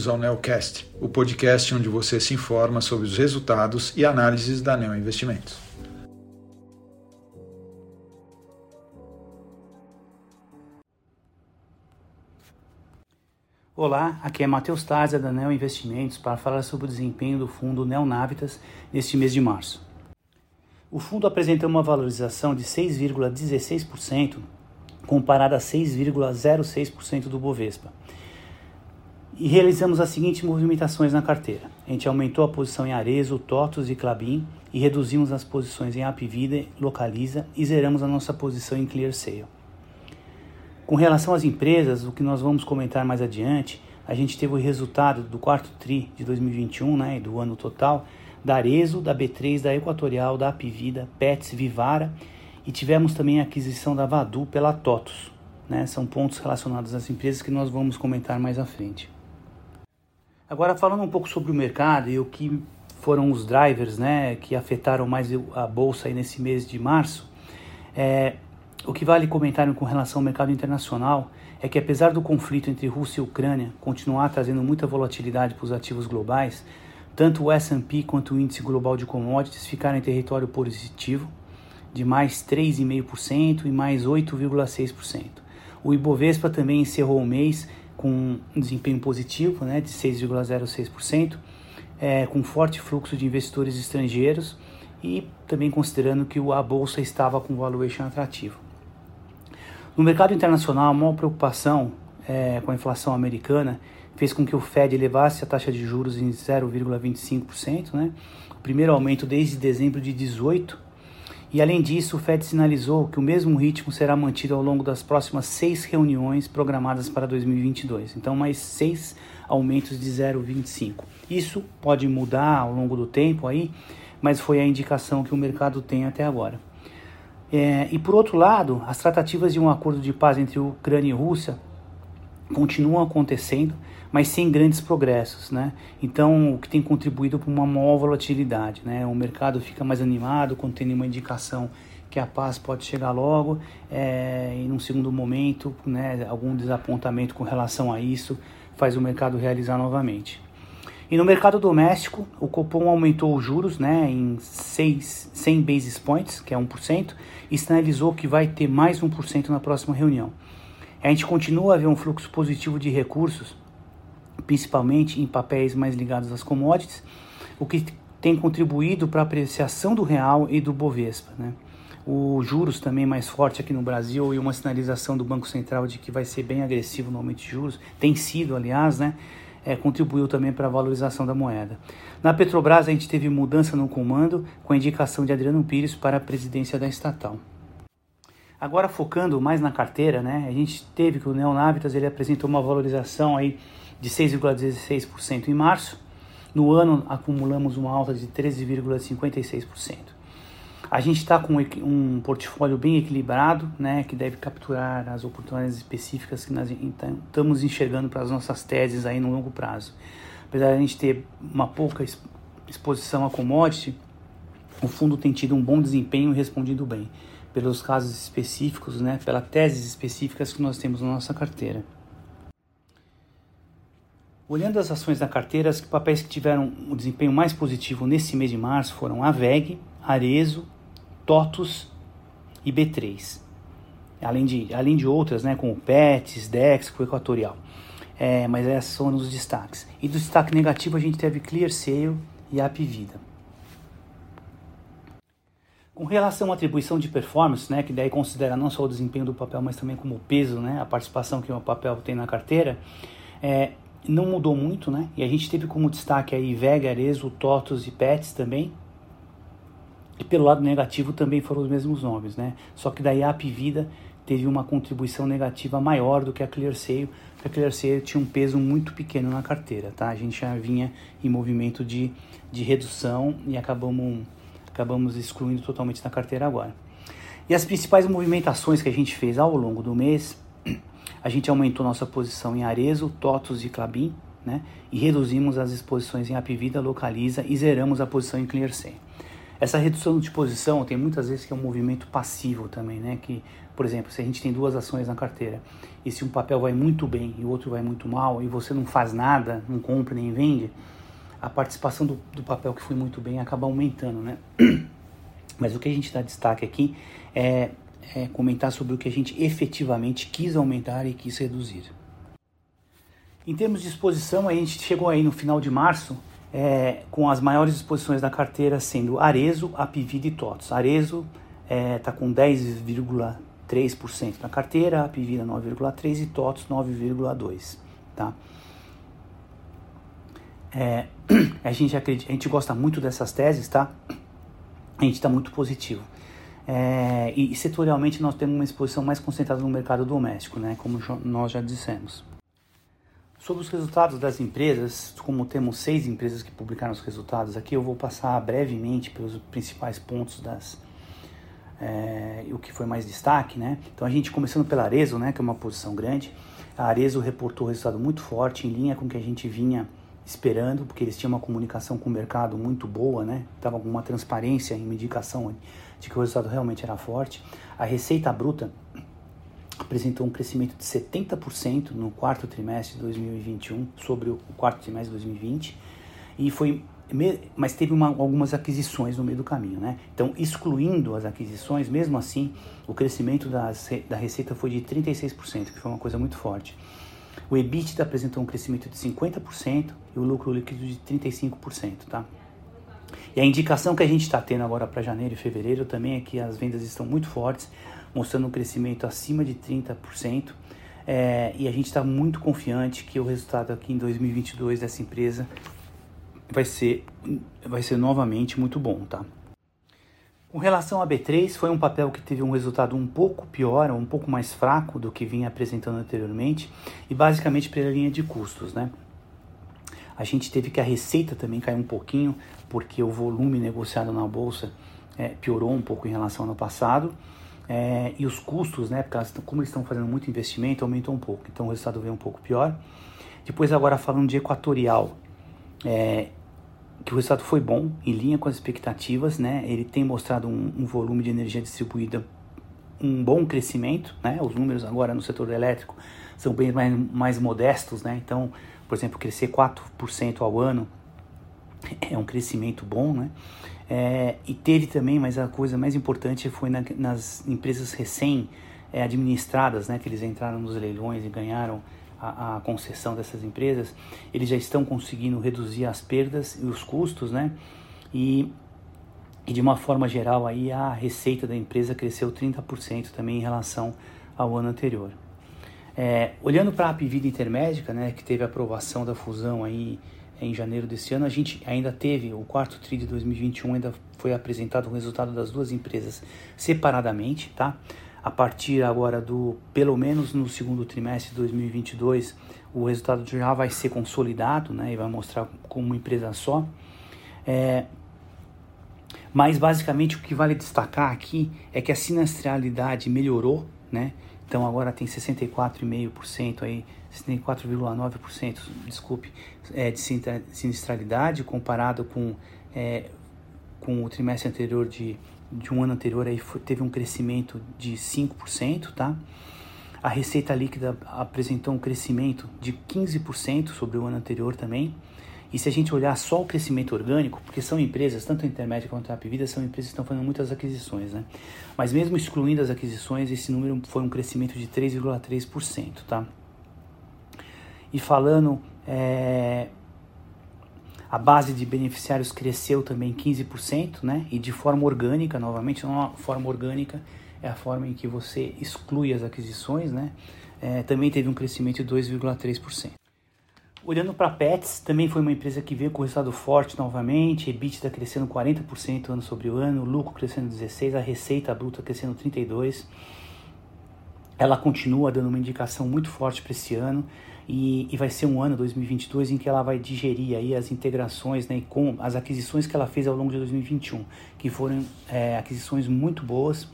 bem-vindos ao Neocast, o podcast onde você se informa sobre os resultados e análises da Neo Investimentos. Olá, aqui é Matheus Tazia da Neo Investimentos para falar sobre o desempenho do fundo Neonavitas neste mês de março. O fundo apresentou uma valorização de 6,16% comparada a 6,06% do Bovespa e realizamos as seguintes movimentações na carteira. A gente aumentou a posição em Arezo, Totos e Clabin e reduzimos as posições em Apvida, Localiza e zeramos a nossa posição em Clear Sale. Com relação às empresas, o que nós vamos comentar mais adiante, a gente teve o resultado do quarto TRI de 2021, né, do ano total, da Arezo, da B3, da Equatorial, da Apvida, Pets, Vivara e tivemos também a aquisição da Vadu pela Totos. Né, são pontos relacionados às empresas que nós vamos comentar mais à frente. Agora falando um pouco sobre o mercado e o que foram os drivers, né, que afetaram mais a bolsa aí nesse mês de março, é, o que vale comentar com relação ao mercado internacional é que apesar do conflito entre Rússia e Ucrânia continuar trazendo muita volatilidade para os ativos globais, tanto o S&P quanto o índice global de commodities ficaram em território positivo de mais 3,5% e mais 8,6%. O Ibovespa também encerrou o mês com um desempenho positivo né, de 6,06%, é, com forte fluxo de investidores estrangeiros e também considerando que a bolsa estava com valuation atrativo. No mercado internacional, a maior preocupação é, com a inflação americana fez com que o Fed elevasse a taxa de juros em 0,25%, né? o primeiro aumento desde dezembro de 18 e além disso, o Fed sinalizou que o mesmo ritmo será mantido ao longo das próximas seis reuniões programadas para 2022. Então, mais seis aumentos de 0,25. Isso pode mudar ao longo do tempo aí, mas foi a indicação que o mercado tem até agora. É, e por outro lado, as tratativas de um acordo de paz entre Ucrânia e Rússia continuam acontecendo mas sem grandes progressos, né? Então, o que tem contribuído para uma maior volatilidade, né? O mercado fica mais animado quando tem uma indicação que a paz pode chegar logo é, e num segundo momento, né, algum desapontamento com relação a isso faz o mercado realizar novamente. E no mercado doméstico, o Copom aumentou os juros né, em 6, 100 basis points, que é 1%, e sinalizou que vai ter mais 1% na próxima reunião. A gente continua a ver um fluxo positivo de recursos principalmente em papéis mais ligados às commodities, o que tem contribuído para a apreciação do real e do Bovespa. Né? O juros também mais forte aqui no Brasil e uma sinalização do Banco Central de que vai ser bem agressivo no aumento de juros, tem sido, aliás, né? É, contribuiu também para a valorização da moeda. Na Petrobras, a gente teve mudança no comando com a indicação de Adriano Pires para a presidência da estatal. Agora focando mais na carteira, né, a gente teve que o Neonavitas ele apresentou uma valorização aí de 6,16% em março. No ano, acumulamos uma alta de 13,56%. A gente está com um portfólio bem equilibrado, né, que deve capturar as oportunidades específicas que nós estamos enxergando para as nossas teses aí no longo prazo. Apesar de a gente ter uma pouca exposição a commodity, o fundo tem tido um bom desempenho e respondido bem, pelos casos específicos, né, pelas teses específicas que nós temos na nossa carteira. Olhando as ações da carteira, os papéis que tiveram um desempenho mais positivo nesse mês de março foram a VEG, Arezo, TOTUS e B3. Além de, além de outras, né, como PETS, Dexco, Equatorial. É, mas essas são os destaques. E do destaque negativo a gente teve Clear Sale e Apvida. Com relação à atribuição de performance, né, que daí considera não só o desempenho do papel, mas também como o peso, né, a participação que o papel tem na carteira, é, não mudou muito, né? E a gente teve como destaque aí Vega, Arezo, Totos e Pets também. E pelo lado negativo também foram os mesmos nomes, né? Só que daí a Apvida teve uma contribuição negativa maior do que a ClearSale, porque a ClearSale tinha um peso muito pequeno na carteira, tá? A gente já vinha em movimento de, de redução e acabamos, acabamos excluindo totalmente da carteira agora. E as principais movimentações que a gente fez ao longo do mês a gente aumentou nossa posição em Arezo, Totos e Clabin, né? E reduzimos as exposições em Apivida, Localiza e zeramos a posição em Clearsen. Essa redução de posição tem muitas vezes que é um movimento passivo também, né? Que por exemplo, se a gente tem duas ações na carteira e se um papel vai muito bem e o outro vai muito mal e você não faz nada, não compra nem vende, a participação do, do papel que foi muito bem acaba aumentando, né? Mas o que a gente dá destaque aqui é, é comentar sobre o que a gente efetivamente quis aumentar e quis reduzir. Em termos de exposição, a gente chegou aí no final de março é, com as maiores exposições da carteira sendo Arezo, Apivida e TOTS. Arezo está é, tá com 10,3% na carteira, Apivida 9,3% e TOTS 9,2%. Tá? É, a, gente acredita, a gente gosta muito dessas teses, tá? A gente está muito positivo. É, e, e setorialmente nós temos uma exposição mais concentrada no mercado doméstico, né? Como nós já dissemos. Sobre os resultados das empresas, como temos seis empresas que publicaram os resultados aqui, eu vou passar brevemente pelos principais pontos das é, o que foi mais destaque, né? Então a gente começando pela Arezo, né, que é uma posição grande. A Arezo reportou resultado muito forte, em linha com o que a gente vinha esperando, porque eles tinham uma comunicação com o mercado muito boa, né? Tava com uma transparência em indicação de que o resultado realmente era forte. A receita bruta apresentou um crescimento de 70% no quarto trimestre de 2021 sobre o quarto trimestre de 2020 e foi mas teve uma, algumas aquisições no meio do caminho, né? Então, excluindo as aquisições, mesmo assim, o crescimento das, da receita foi de 36%, que foi uma coisa muito forte. O EBITDA apresentou um crescimento de 50% e o lucro líquido de 35%, tá? E a indicação que a gente está tendo agora para janeiro e fevereiro também é que as vendas estão muito fortes, mostrando um crescimento acima de 30%. É, e a gente está muito confiante que o resultado aqui em 2022 dessa empresa vai ser, vai ser novamente muito bom, tá? Com relação a B3, foi um papel que teve um resultado um pouco pior, um pouco mais fraco do que vinha apresentando anteriormente, e basicamente pela linha de custos, né? A gente teve que a receita também cair um pouquinho, porque o volume negociado na bolsa é, piorou um pouco em relação ao ano passado, é, e os custos, né, porque como eles estão fazendo muito investimento, aumentou um pouco. Então o resultado veio um pouco pior. Depois agora falando de Equatorial, é, que o resultado foi bom, em linha com as expectativas, né? Ele tem mostrado um, um volume de energia distribuída, um bom crescimento, né? Os números agora no setor elétrico são bem mais, mais modestos, né? Então, por exemplo, crescer 4% ao ano é um crescimento bom, né? É, e teve também, mas a coisa mais importante foi na, nas empresas recém é, administradas, né, que eles entraram nos leilões e ganharam a, a, concessão dessas empresas, eles já estão conseguindo reduzir as perdas e os custos, né? E, e de uma forma geral aí a receita da empresa cresceu 30% também em relação ao ano anterior. É, olhando para a Apivida Intermédica, né, que teve a aprovação da fusão aí em janeiro desse ano, a gente ainda teve, o quarto TRI de 2021 ainda foi apresentado o resultado das duas empresas separadamente, tá? A partir agora do, pelo menos no segundo trimestre de 2022, o resultado já vai ser consolidado, né? E vai mostrar como uma empresa só. É, mas basicamente o que vale destacar aqui é que a sinistralidade melhorou, né? Então agora tem 64,5% aí 64,9%, desculpe, é, de sinistralidade comparado com, é, com o trimestre anterior de, de um ano anterior aí foi, teve um crescimento de 5%, tá? A receita líquida apresentou um crescimento de 15% sobre o ano anterior também. E se a gente olhar só o crescimento orgânico, porque são empresas, tanto a Intermédia quanto a Apivida, são empresas que estão fazendo muitas aquisições, né? Mas mesmo excluindo as aquisições, esse número foi um crescimento de 3,3%, tá? E falando, é, a base de beneficiários cresceu também 15%, né? E de forma orgânica, novamente, não a forma orgânica é a forma em que você exclui as aquisições, né? É, também teve um crescimento de 2,3%. Olhando para Pets, também foi uma empresa que veio com resultado forte novamente, EBITDA crescendo 40% ano sobre ano, lucro crescendo 16%, a receita bruta crescendo 32%. Ela continua dando uma indicação muito forte para esse ano e, e, vai ser um ano 2022 em que ela vai digerir aí as integrações né, com as aquisições que ela fez ao longo de 2021, que foram é, aquisições muito boas,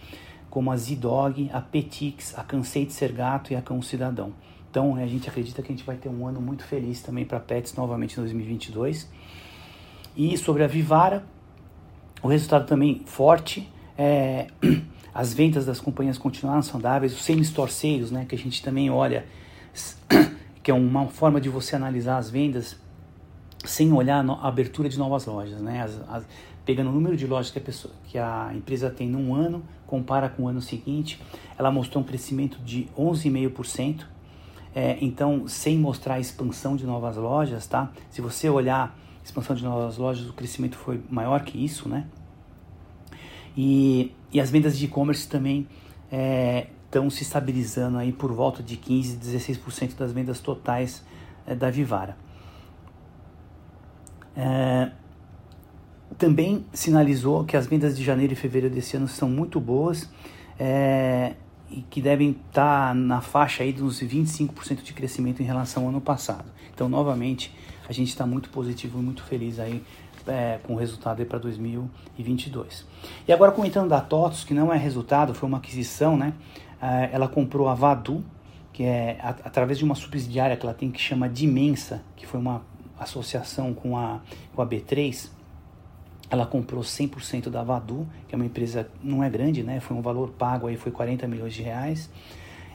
como a Zidog, a Petix, a Cansei de Ser Gato e a Cão Cidadão. Então a gente acredita que a gente vai ter um ano muito feliz também para Pets novamente em 2022. E sobre a Vivara, o resultado também forte. É, as vendas das companhias continuaram saudáveis, os same-store sales, né, que a gente também olha, que é uma forma de você analisar as vendas sem olhar a abertura de novas lojas, né, as, as, pegando o número de lojas que a, pessoa, que a empresa tem num ano, compara com o ano seguinte, ela mostrou um crescimento de 11,5%, é, então sem mostrar a expansão de novas lojas, tá? Se você olhar expansão de novas lojas, o crescimento foi maior que isso, né? E, e as vendas de e-commerce também estão é, se estabilizando aí por volta de 15, 16% das vendas totais é, da Vivara. É, também sinalizou que as vendas de janeiro e fevereiro desse ano são muito boas é, e que devem estar tá na faixa aí dos 25% de crescimento em relação ao ano passado. Então, novamente, a gente está muito positivo e muito feliz aí é, com resultado para 2022. E agora comentando da TOTOS, que não é resultado, foi uma aquisição, né? É, ela comprou a Vadu, que é através de uma subsidiária que ela tem que chama Dimensa, que foi uma associação com a, com a B3. Ela comprou 100% da Vadu, que é uma empresa, não é grande, né? Foi um valor pago aí, foi 40 milhões de reais.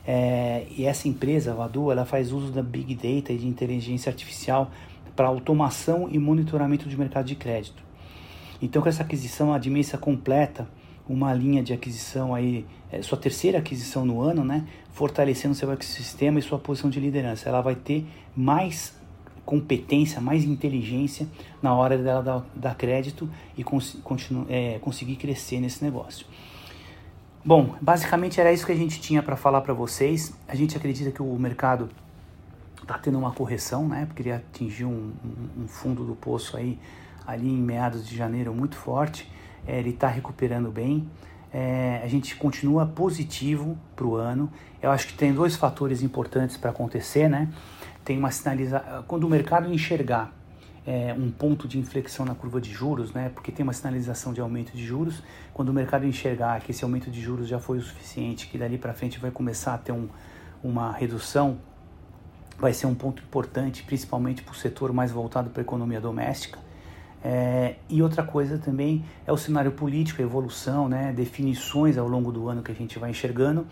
É, e essa empresa, a Vadu, ela faz uso da Big Data e de inteligência artificial para automação e monitoramento de mercado de crédito. Então, com essa aquisição, a Dimensa completa uma linha de aquisição aí, é, sua terceira aquisição no ano, né, fortalecendo seu ecossistema e sua posição de liderança. Ela vai ter mais competência, mais inteligência na hora dela dar, dar crédito e cons continu, é, conseguir crescer nesse negócio. Bom, basicamente era isso que a gente tinha para falar para vocês. A gente acredita que o mercado está tendo uma correção, né? Porque ele atingiu um, um, um, fundo do poço aí ali em meados de janeiro muito forte. É, ele está recuperando bem. É, a gente continua positivo para o ano. Eu acho que tem dois fatores importantes para acontecer, né? Tem uma sinalização quando o mercado enxergar é, um ponto de inflexão na curva de juros, né? Porque tem uma sinalização de aumento de juros. Quando o mercado enxergar que esse aumento de juros já foi o suficiente, que dali para frente vai começar a ter um, uma redução vai ser um ponto importante, principalmente para o setor mais voltado para a economia doméstica. É, e outra coisa também é o cenário político, a evolução, né, definições ao longo do ano que a gente vai enxergando,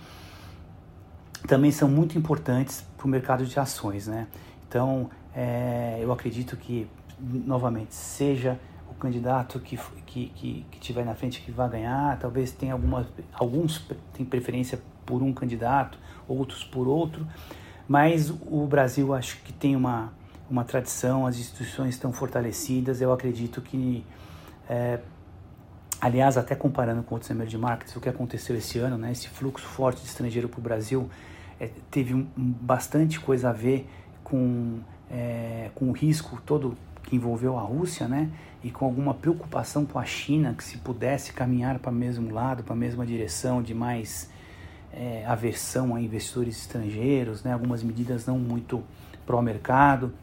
também são muito importantes para o mercado de ações. Né? Então, é, eu acredito que, novamente, seja o candidato que, que, que, que tiver na frente que vai ganhar, talvez tenha alguns têm preferência por um candidato, outros por outro, mas o Brasil acho que tem uma, uma tradição, as instituições estão fortalecidas. Eu acredito que, é, aliás, até comparando com outros emerging markets, o que aconteceu esse ano, né, esse fluxo forte de estrangeiro para o Brasil, é, teve um, bastante coisa a ver com, é, com o risco todo que envolveu a Rússia, né, e com alguma preocupação com a China, que se pudesse caminhar para o mesmo lado, para a mesma direção de mais é, aversão a investidores estrangeiros, né, algumas medidas não muito pró-mercado.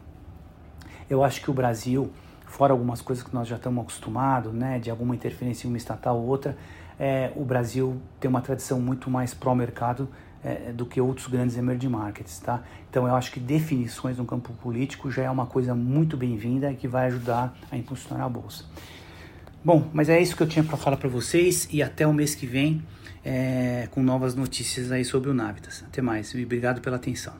Eu acho que o Brasil, fora algumas coisas que nós já estamos acostumados, né, de alguma interferência em uma estatal ou outra, é, o Brasil tem uma tradição muito mais pró-mercado é, do que outros grandes emerging markets, tá? Então eu acho que definições no campo político já é uma coisa muito bem-vinda e que vai ajudar a impulsionar a bolsa. Bom, mas é isso que eu tinha para falar para vocês e até o mês que vem é, com novas notícias aí sobre o Navitas. Até mais e obrigado pela atenção.